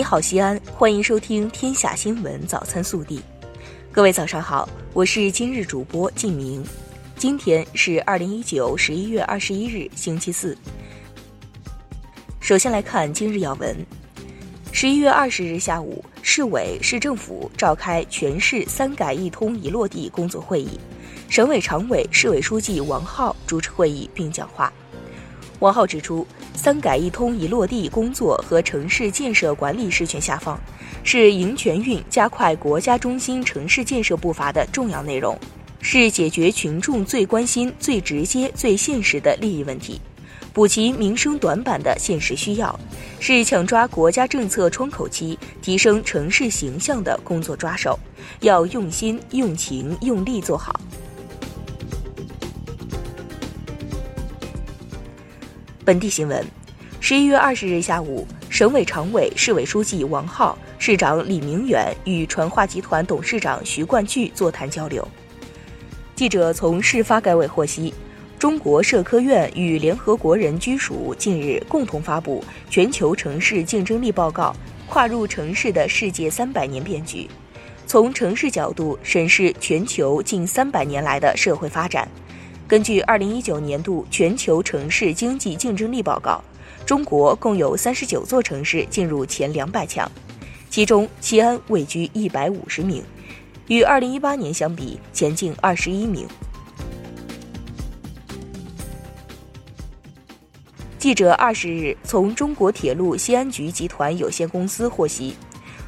你好，西安，欢迎收听《天下新闻早餐速递》。各位早上好，我是今日主播静明。今天是二零一九十一月二十一日，星期四。首先来看今日要闻。十一月二十日下午，市委市政府召开全市“三改一通”一落地工作会议，省委常委、市委书记王浩主持会议并讲话。王浩指出。三改一通一落地工作和城市建设管理事权下放，是营全运加快国家中心城市建设步伐的重要内容，是解决群众最关心、最直接、最现实的利益问题，补齐民生短板的现实需要，是抢抓国家政策窗口期、提升城市形象的工作抓手，要用心、用情、用力做好。本地新闻，十一月二十日下午，省委常委、市委书记王浩、市长李明远与传化集团董事长徐冠巨座谈交流。记者从市发改委获悉，中国社科院与联合国人居署近日共同发布《全球城市竞争力报告》，跨入城市的世界三百年变局，从城市角度审视全球近三百年来的社会发展。根据二零一九年度全球城市经济竞争力报告，中国共有三十九座城市进入前两百强，其中西安位居一百五十名，与二零一八年相比前进二十一名。记者二十日从中国铁路西安局集团有限公司获悉，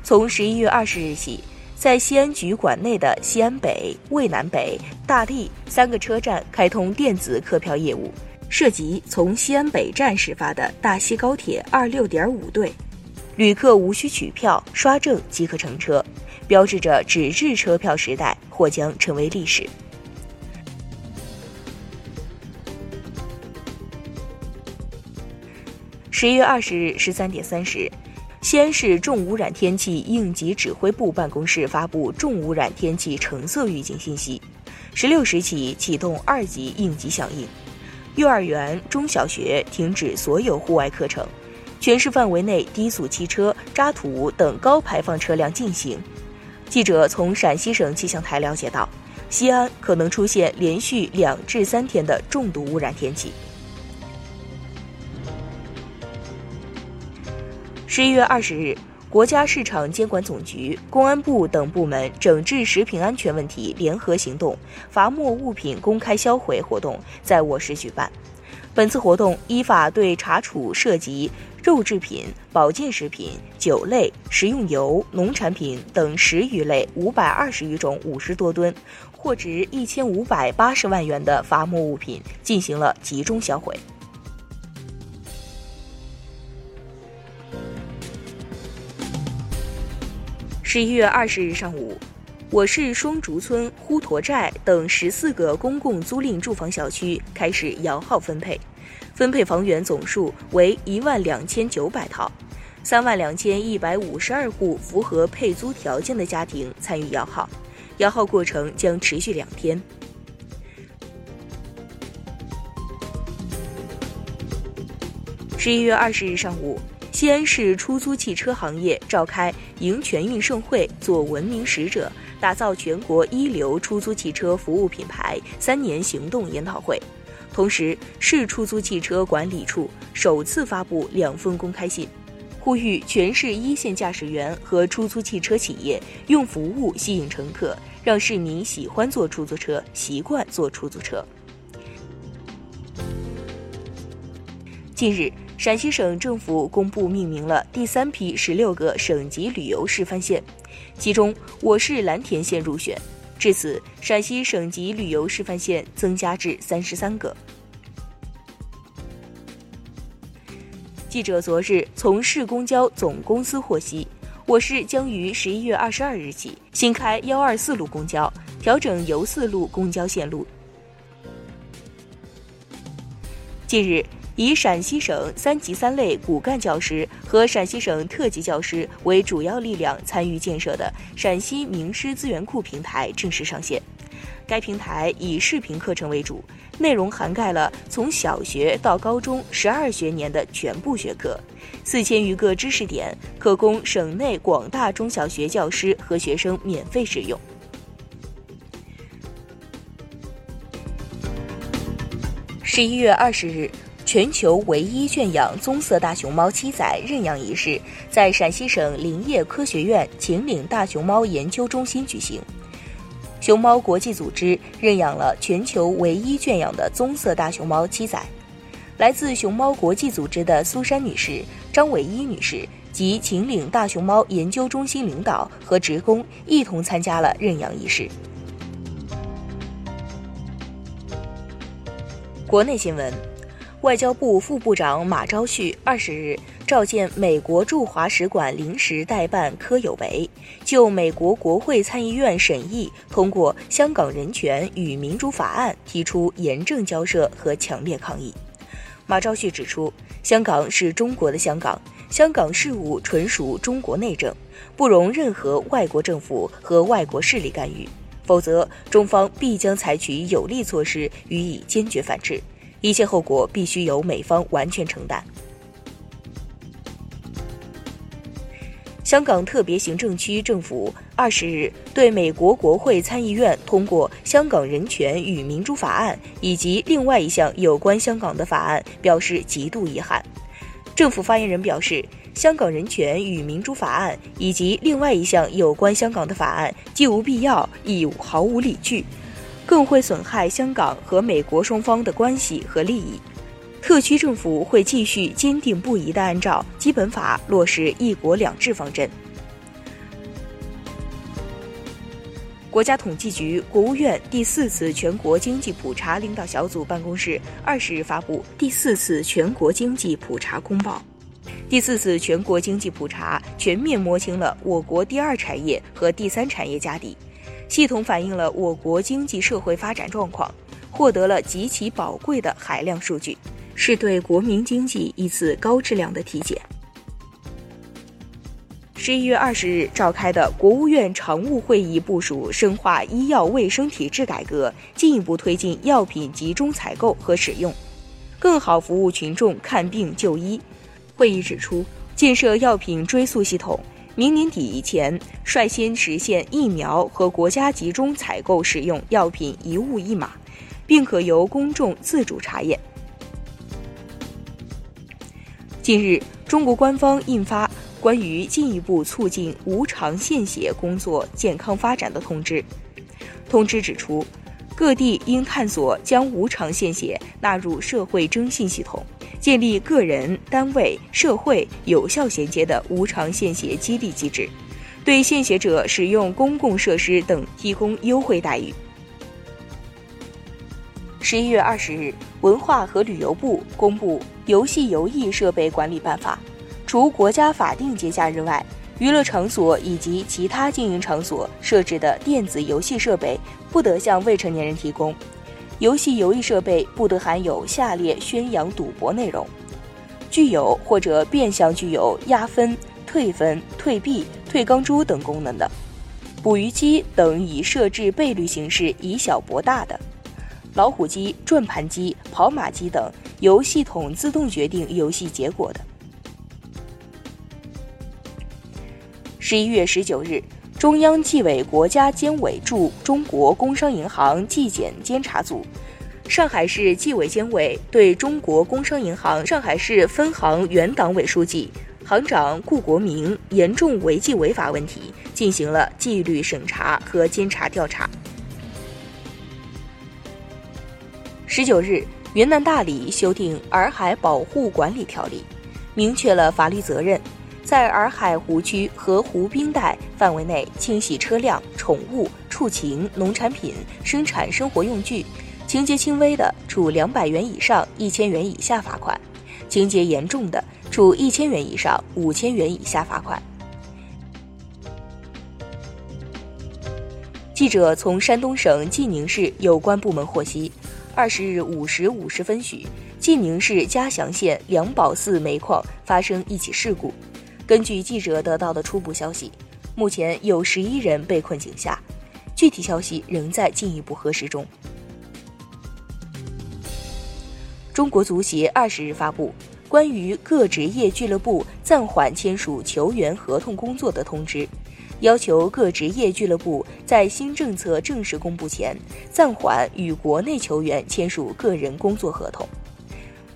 从十一月二十日起。在西安局管内的西安北、渭南北、大荔三个车站开通电子客票业务，涉及从西安北站始发的大西高铁二六点五对，旅客无需取票、刷证即可乘车，标志着纸质车票时代或将成为历史。十一月二十日十三点三十。西安市重污染天气应急指挥部办公室发布重污染天气橙色预警信息，十六时起启动二级应急响应，幼儿园、中小学停止所有户外课程，全市范围内低速汽车、渣土等高排放车辆禁行。记者从陕西省气象台了解到，西安可能出现连续两至三天的重度污染天气。十一月二十日，国家市场监管总局、公安部等部门整治食品安全问题联合行动“罚没物品公开销毁”活动在我市举办。本次活动依法对查处涉及肉制品、保健食品、酒类、食用油、农产品等十余类五百二十余种五十多吨，货值一千五百八十万元的罚没物品进行了集中销毁。十一月二十日上午，我市双竹村、呼沱寨等十四个公共租赁住房小区开始摇号分配，分配房源总数为一万两千九百套，三万两千一百五十二户符合配租条件的家庭参与摇号，摇号过程将持续两天。十一月二十日上午。西安市出租汽车行业召开“迎全运盛会，做文明使者，打造全国一流出租汽车服务品牌”三年行动研讨会，同时，市出租汽车管理处首次发布两封公开信，呼吁全市一线驾驶员和出租汽车企业用服务吸引乘客，让市民喜欢坐出租车，习惯坐出租车。近日。陕西省政府公布命名了第三批十六个省级旅游示范县，其中我市蓝田县入选，至此陕西省级旅游示范县增加至三十三个。记者昨日从市公交总公司获悉，我市将于十一月二十二日起新开幺二四路公交，调整由四路公交线路。近日。以陕西省三级三类骨干教师和陕西省特级教师为主要力量参与建设的陕西名师资源库平台正式上线。该平台以视频课程为主，内容涵盖了从小学到高中十二学年的全部学科，四千余个知识点可供省内广大中小学教师和学生免费使用。十一月二十日，全球唯一圈养棕色大熊猫七仔认养仪式在陕西省林业科学院秦岭大熊猫研究中心举行。熊猫国际组织认养了全球唯一圈养的棕色大熊猫七仔。来自熊猫国际组织的苏珊女士、张伟一女士及秦岭大熊猫研究中心领导和职工一同参加了认养仪式。国内新闻，外交部副部长马朝旭二十日召见美国驻华使馆临时代办柯有为，就美国国会参议院审议通过《香港人权与民主法案》提出严正交涉和强烈抗议。马朝旭指出，香港是中国的香港，香港事务纯属中国内政，不容任何外国政府和外国势力干预。否则，中方必将采取有力措施予以坚决反制，一切后果必须由美方完全承担。香港特别行政区政府二十日对美国国会参议院通过《香港人权与民主法案》以及另外一项有关香港的法案表示极度遗憾。政府发言人表示。香港人权与民主法案以及另外一项有关香港的法案既无必要，亦毫无理据，更会损害香港和美国双方的关系和利益。特区政府会继续坚定不移地按照基本法落实“一国两制”方针。国家统计局、国务院第四次全国经济普查领导小组办公室二十日发布第四次全国经济普查公报。第四次全国经济普查全面摸清了我国第二产业和第三产业家底，系统反映了我国经济社会发展状况，获得了极其宝贵的海量数据，是对国民经济一次高质量的体检。十一月二十日召开的国务院常务会议部署深化医药卫生体制改革，进一步推进药品集中采购和使用，更好服务群众看病就医。会议指出，建设药品追溯系统，明年底以前率先实现疫苗和国家集中采购使用药品一物一码，并可由公众自主查验。近日，中国官方印发关于进一步促进无偿献血工作健康发展的通知。通知指出，各地应探索将无偿献血纳入社会征信系统。建立个人、单位、社会有效衔接的无偿献血激励机制，对献血者使用公共设施等提供优惠待遇。十一月二十日，文化和旅游部公布《游戏游艺设备管理办法》，除国家法定节假日外，娱乐场所以及其他经营场所设置的电子游戏设备不得向未成年人提供。游戏游艺设备不得含有下列宣扬赌博内容：具有或者变相具有压分、退分、退币、退钢珠等功能的；捕鱼机等以设置倍率形式以小博大的；老虎机、转盘机、跑马机等由系统自动决定游戏结果的。十一月十九日。中央纪委国家监委驻中国工商银行纪检监察组、上海市纪委监委对中国工商银行上海市分行原党委书记、行长顾国明严重违纪违法问题进行了纪律审查和监察调查。十九日，云南大理修订《洱海保护管理条例》，明确了法律责任。在洱海湖区和湖滨带范围内清洗车辆、宠物、畜禽、农产品、生产生活用具，情节轻微的，处两百元以上一千元以下罚款；情节严重的，处一千元以上五千元以下罚款。记者从山东省济宁市有关部门获悉，二十日五时五十分许，济宁市嘉祥县梁宝寺煤矿发生一起事故。根据记者得到的初步消息，目前有十一人被困井下。具体消息仍在进一步核实中。中国足协二十日发布关于各职业俱乐部暂缓签署球员合同工作的通知，要求各职业俱乐部在新政策正式公布前暂缓与国内球员签署个人工作合同。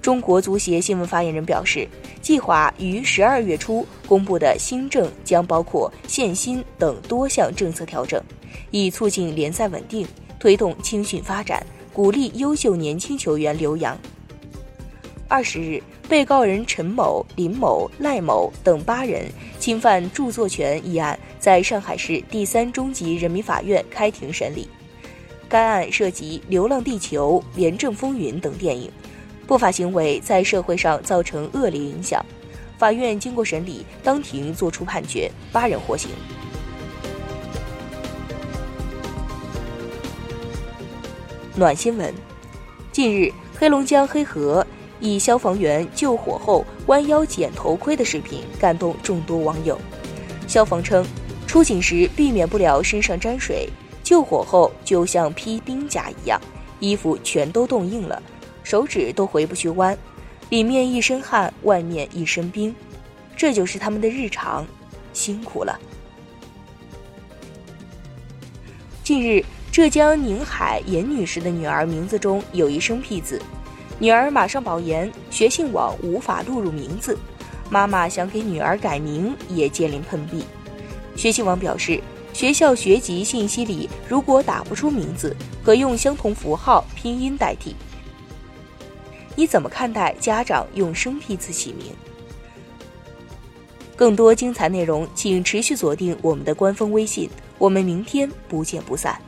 中国足协新闻发言人表示，计划于十二月初公布的新政将包括限薪等多项政策调整，以促进联赛稳定，推动青训发展，鼓励优秀年轻球员留洋。二十日，被告人陈某、林某、赖某等八人侵犯著作权一案在上海市第三中级人民法院开庭审理。该案涉及《流浪地球》《廉政风云》等电影，不法行为在社会上造成恶劣影响。法院经过审理，当庭作出判决，八人获刑。暖新闻：近日，黑龙江黑河。一消防员救火后弯腰捡头盔的视频感动众多网友。消防称，出警时避免不了身上沾水，救火后就像披冰甲一样，衣服全都冻硬了，手指都回不去弯，里面一身汗，外面一身冰，这就是他们的日常，辛苦了。近日，浙江宁海严女士的女儿名字中有一生僻字。女儿马上保研，学信网无法录入名字，妈妈想给女儿改名也接连碰壁。学信网表示，学校学籍信息里如果打不出名字，可用相同符号拼音代替。你怎么看待家长用生僻字起名？更多精彩内容，请持续锁定我们的官方微信，我们明天不见不散。